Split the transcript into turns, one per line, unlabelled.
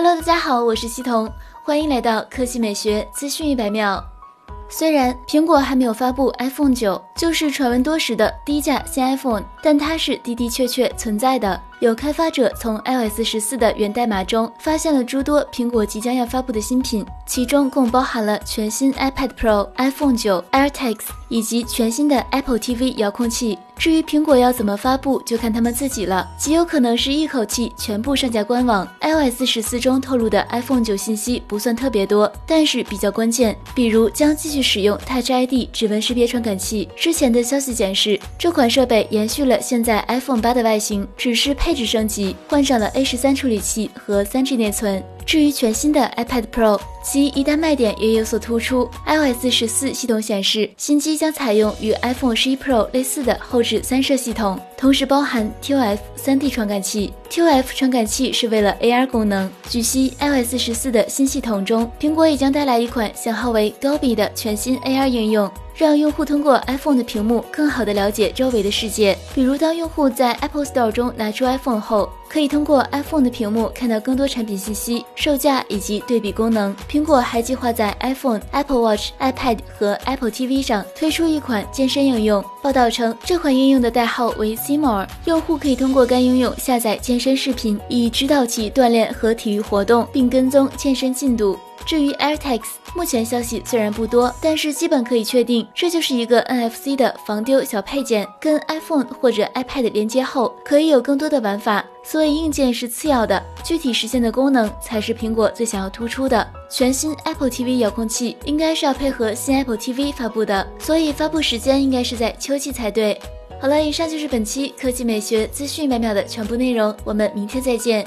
Hello，大家好，我是西彤，欢迎来到科技美学资讯一百秒。虽然苹果还没有发布 iPhone 九，就是传闻多时的低价新 iPhone，但它是的的确确存在的。有开发者从 iOS 十四的源代码中发现了诸多苹果即将要发布的新品，其中共包含了全新 iPad Pro、iPhone 九、AirTags 以及全新的 Apple TV 遥控器。至于苹果要怎么发布，就看他们自己了，极有可能是一口气全部上架官网。iOS 十四中透露的 iPhone 九信息不算特别多，但是比较关键，比如将继续使用 Touch ID 指纹识别传感器。之前的消息显示，这款设备延续了现在 iPhone 八的外形，只是配。配置升级，换上了 A 十三处理器和三 G 内存。至于全新的 iPad Pro，其一大卖点也有所突出。iOS 十四系统显示，新机将采用与 iPhone 十一 Pro 类似的后置三摄系统，同时包含 ToF 三 D 传感器。ToF 传感器是为了 AR 功能。据悉，iOS 十四的新系统中，苹果也将带来一款型号为 Dolby 的全新 AR 应用。让用户通过 iPhone 的屏幕更好地了解周围的世界。比如，当用户在 Apple Store 中拿出 iPhone 后，可以通过 iPhone 的屏幕看到更多产品信息、售价以及对比功能。苹果还计划在 iPhone、Apple Watch、iPad 和 Apple TV 上推出一款健身应用。报道称，这款应用的代号为 Simor，用户可以通过该应用下载健身视频，以指导其锻炼和体育活动，并跟踪健身进度。至于 AirTags，目前消息虽然不多，但是基本可以确定，这就是一个 NFC 的防丢小配件，跟 iPhone 或者 iPad 连接后，可以有更多的玩法。所以硬件是次要的，具体实现的功能才是苹果最想要突出的。全新 Apple TV 遥控器应该是要配合新 Apple TV 发布的，所以发布时间应该是在秋季才对。好了，以上就是本期科技美学资讯百秒的全部内容，我们明天再见。